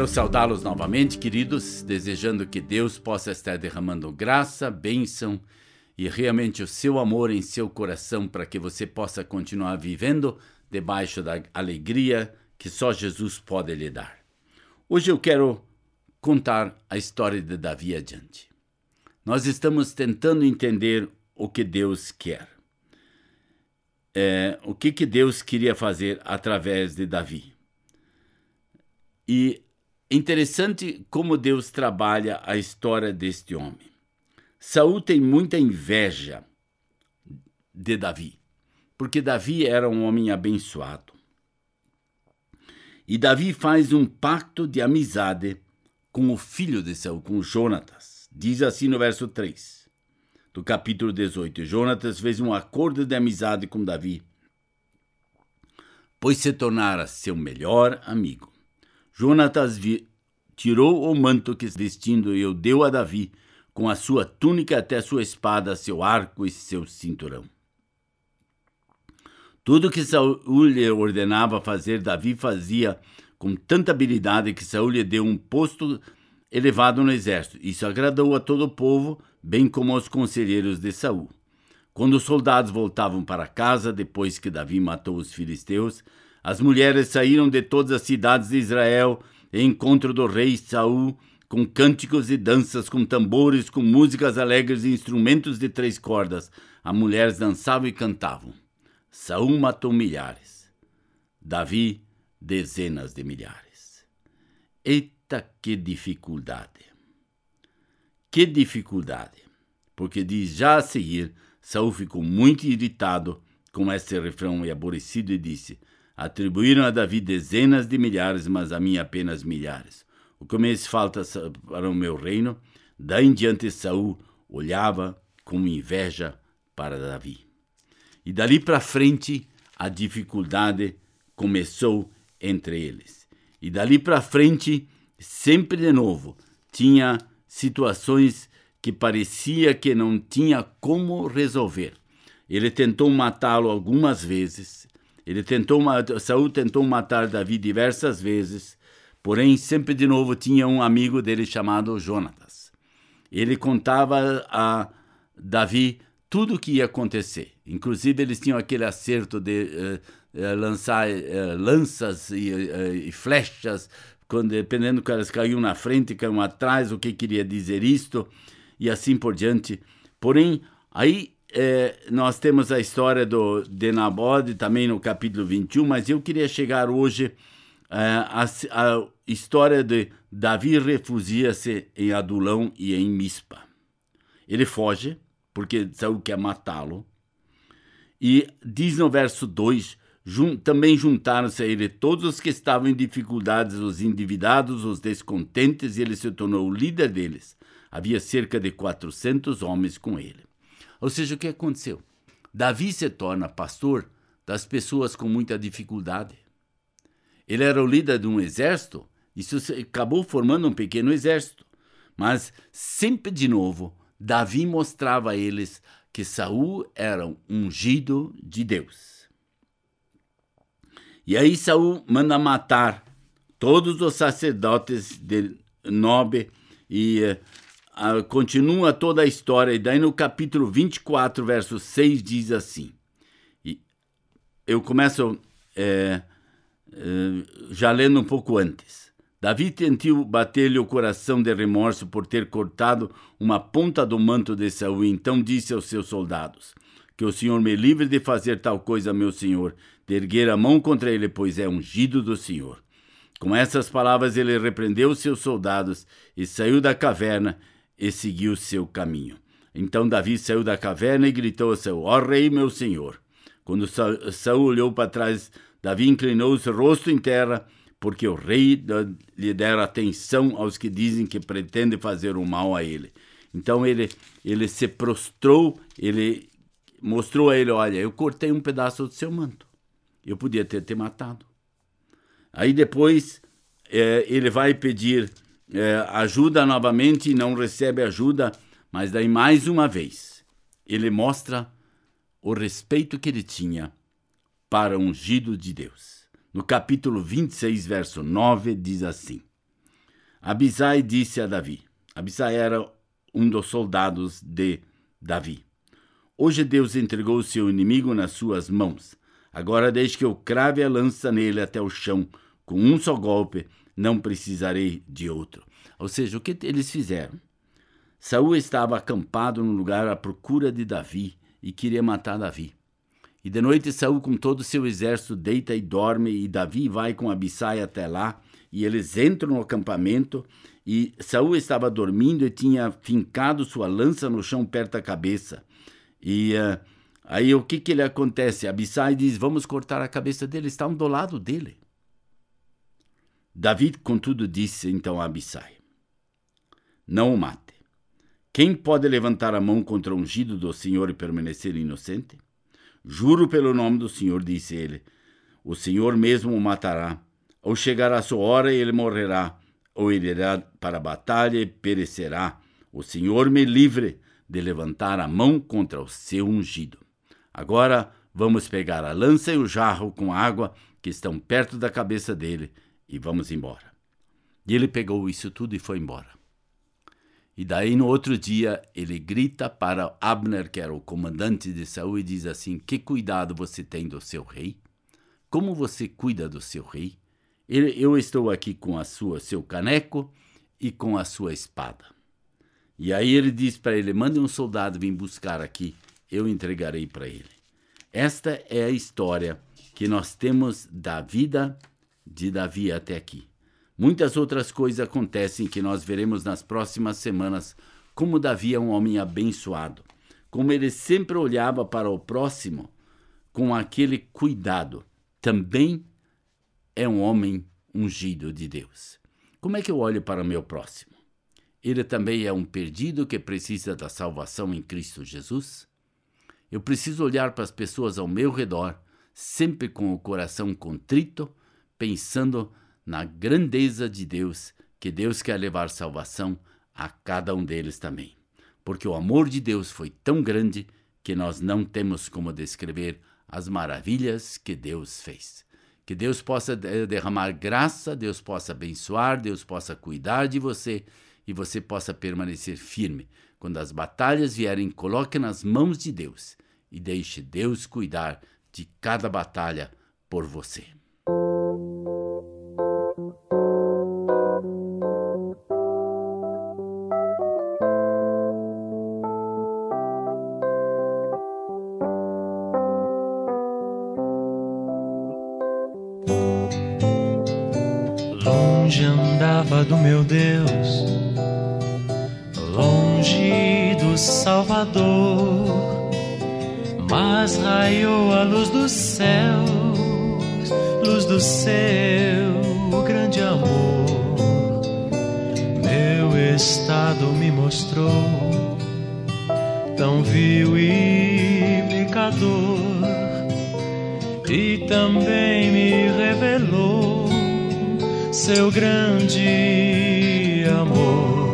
Quero saudá-los novamente, queridos, desejando que Deus possa estar derramando graça, bênção e realmente o seu amor em seu coração para que você possa continuar vivendo debaixo da alegria que só Jesus pode lhe dar. Hoje eu quero contar a história de Davi adiante. Nós estamos tentando entender o que Deus quer. É, o que, que Deus queria fazer através de Davi. E Interessante como Deus trabalha a história deste homem. Saul tem muita inveja de Davi, porque Davi era um homem abençoado. E Davi faz um pacto de amizade com o filho de Saul, com Jonatas. Diz assim no verso 3 do capítulo 18: Jonatas fez um acordo de amizade com Davi, pois se tornara seu melhor amigo. Jonatas tirou o manto que vestindo e o deu a Davi, com a sua túnica até sua espada, seu arco e seu cinturão. Tudo que Saul lhe ordenava fazer, Davi fazia com tanta habilidade que Saul lhe deu um posto elevado no exército. Isso agradou a todo o povo, bem como aos conselheiros de Saul. Quando os soldados voltavam para casa depois que Davi matou os filisteus, as mulheres saíram de todas as cidades de Israel em encontro do rei Saul, com cânticos e danças, com tambores, com músicas alegres e instrumentos de três cordas. As mulheres dançavam e cantavam. Saul matou milhares. Davi, dezenas de milhares. Eita, que dificuldade! Que dificuldade! Porque diz já a seguir, Saul ficou muito irritado com esse refrão e aborrecido e disse: Atribuíram a Davi dezenas de milhares, mas a mim apenas milhares. o que me falta para o meu reino. Daí em diante Saul olhava com inveja para Davi. E dali para frente a dificuldade começou entre eles. E dali para frente, sempre de novo, tinha situações que parecia que não tinha como resolver. Ele tentou matá-lo algumas vezes. Ele tentou Saul tentou matar Davi diversas vezes, porém sempre de novo tinha um amigo dele chamado Jonatas. Ele contava a Davi tudo o que ia acontecer. Inclusive eles tinham aquele acerto de uh, uh, lançar uh, lanças e, e flechas quando, dependendo que elas caíam na frente, caíam atrás, o que queria dizer isto, e assim por diante. Porém, aí é, nós temos a história do, de Nabode, também no capítulo 21, mas eu queria chegar hoje é, à, à história de Davi refugia-se em Adulão e em Mispa. Ele foge, porque Saul quer matá-lo, e diz no verso 2 Jun também juntaram-se a ele todos os que estavam em dificuldades, os endividados, os descontentes, e ele se tornou o líder deles. Havia cerca de 400 homens com ele. Ou seja, o que aconteceu? Davi se torna pastor das pessoas com muita dificuldade. Ele era o líder de um exército, isso acabou formando um pequeno exército. Mas sempre de novo, Davi mostrava a eles que Saul era um ungido de Deus. E aí Saul manda matar todos os sacerdotes de Nobe e uh, continua toda a história. E daí no capítulo 24, verso 6, diz assim. Eu começo é, é, já lendo um pouco antes. Davi tentou bater-lhe o coração de remorso por ter cortado uma ponta do manto de Saul. Então disse aos seus soldados: Que o Senhor me livre de fazer tal coisa, meu senhor, de erguer a mão contra ele, pois é ungido do Senhor. Com essas palavras, ele repreendeu os seus soldados e saiu da caverna e seguiu seu caminho. Então Davi saiu da caverna e gritou a Saul: Ó rei, meu senhor! Quando Saul olhou para trás, Davi inclinou seu rosto em terra, porque o rei lhe dera atenção aos que dizem que pretende fazer o mal a ele. Então ele, ele se prostrou, ele mostrou a ele: Olha, eu cortei um pedaço do seu manto. Eu podia ter te matado. Aí depois é, ele vai pedir é, ajuda novamente e não recebe ajuda, mas daí mais uma vez ele mostra o respeito que ele tinha para o ungido de Deus. No capítulo 26, verso 9, diz assim: Abisai disse a Davi: Abisai era um dos soldados de Davi. Hoje Deus entregou o seu inimigo nas suas mãos Agora deixe que eu crave a lança nele até o chão. Com um só golpe, não precisarei de outro. Ou seja, o que eles fizeram? Saul estava acampado no lugar à procura de Davi e queria matar Davi. E de noite Saul com todo o seu exército deita e dorme e Davi vai com Abissai até lá e eles entram no acampamento e Saul estava dormindo e tinha fincado sua lança no chão perto da cabeça. E uh, Aí o que que ele acontece? Abissai diz: Vamos cortar a cabeça dele, estão do lado dele. David, contudo, disse então a Abissai: Não o mate. Quem pode levantar a mão contra o ungido do Senhor e permanecer inocente? Juro pelo nome do Senhor, disse ele: O Senhor mesmo o matará. Ou chegará a sua hora e ele morrerá, ou ele irá para a batalha e perecerá. O Senhor me livre de levantar a mão contra o seu ungido. Agora vamos pegar a lança e o jarro com água que estão perto da cabeça dele e vamos embora. E ele pegou isso tudo e foi embora. E daí no outro dia ele grita para Abner, que era o comandante de Saul, e diz assim: Que cuidado você tem do seu rei? Como você cuida do seu rei? Eu estou aqui com a sua seu caneco e com a sua espada. E aí ele diz para ele: mande um soldado vir buscar aqui eu entregarei para ele. Esta é a história que nós temos da vida de Davi até aqui. Muitas outras coisas acontecem que nós veremos nas próximas semanas, como Davi é um homem abençoado, como ele sempre olhava para o próximo com aquele cuidado. Também é um homem ungido de Deus. Como é que eu olho para o meu próximo? Ele também é um perdido que precisa da salvação em Cristo Jesus? Eu preciso olhar para as pessoas ao meu redor, sempre com o coração contrito, pensando na grandeza de Deus, que Deus quer levar salvação a cada um deles também. Porque o amor de Deus foi tão grande que nós não temos como descrever as maravilhas que Deus fez. Que Deus possa derramar graça, Deus possa abençoar, Deus possa cuidar de você e você possa permanecer firme. Quando as batalhas vierem, coloque nas mãos de Deus e deixe Deus cuidar de cada batalha por você. Longe andava do meu Deus, longe do Salvador, mas raiou a luz dos céus, luz do seu grande amor. Meu estado me mostrou, tão vil e pecador, e também me revelou seu grande amor.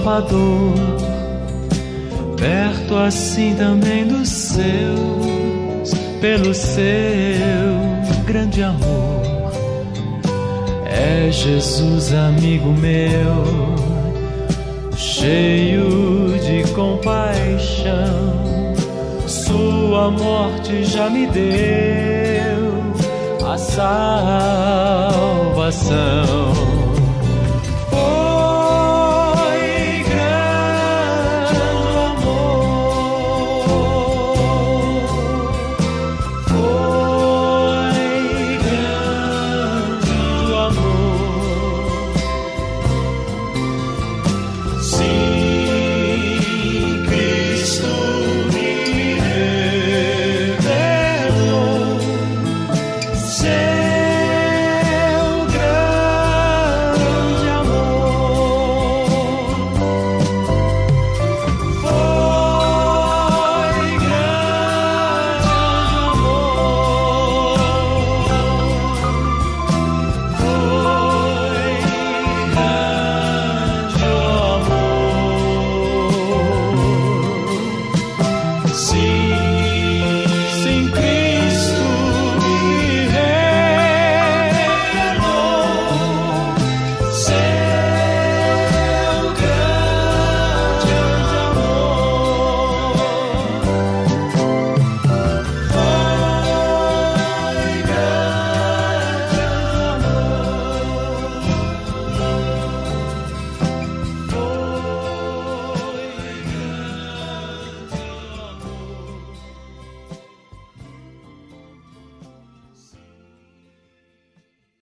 Salvador, perto assim também dos seus, pelo seu grande amor. É Jesus, amigo meu, cheio de compaixão. Sua morte já me deu a salvação.